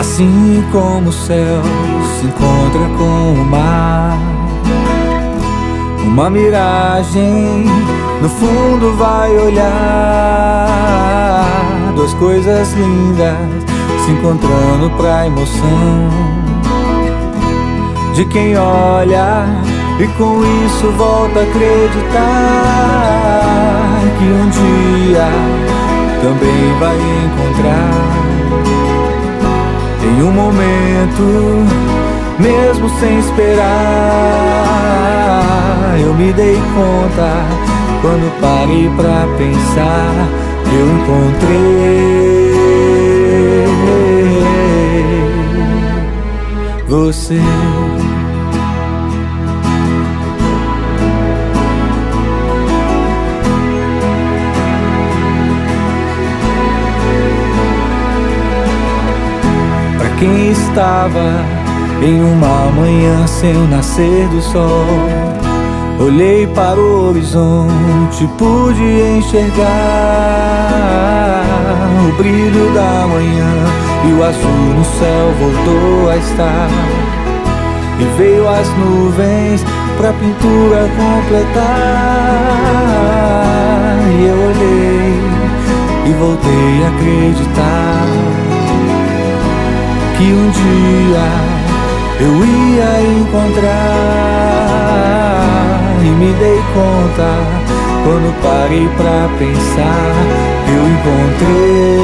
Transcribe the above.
Assim como o céu se encontra com o mar. Uma miragem no fundo vai olhar. Duas coisas lindas se encontrando pra emoção. De quem olha e com isso volta a acreditar que um dia também vai encontrar momento, mesmo sem esperar. Eu me dei conta quando parei pra pensar eu encontrei você. Quem estava em uma manhã sem o nascer do sol. Olhei para o horizonte, pude enxergar o brilho da manhã e o azul no céu voltou a estar. E veio as nuvens pra pintura completar. Que um dia eu ia encontrar e me dei conta quando parei pra pensar eu encontrei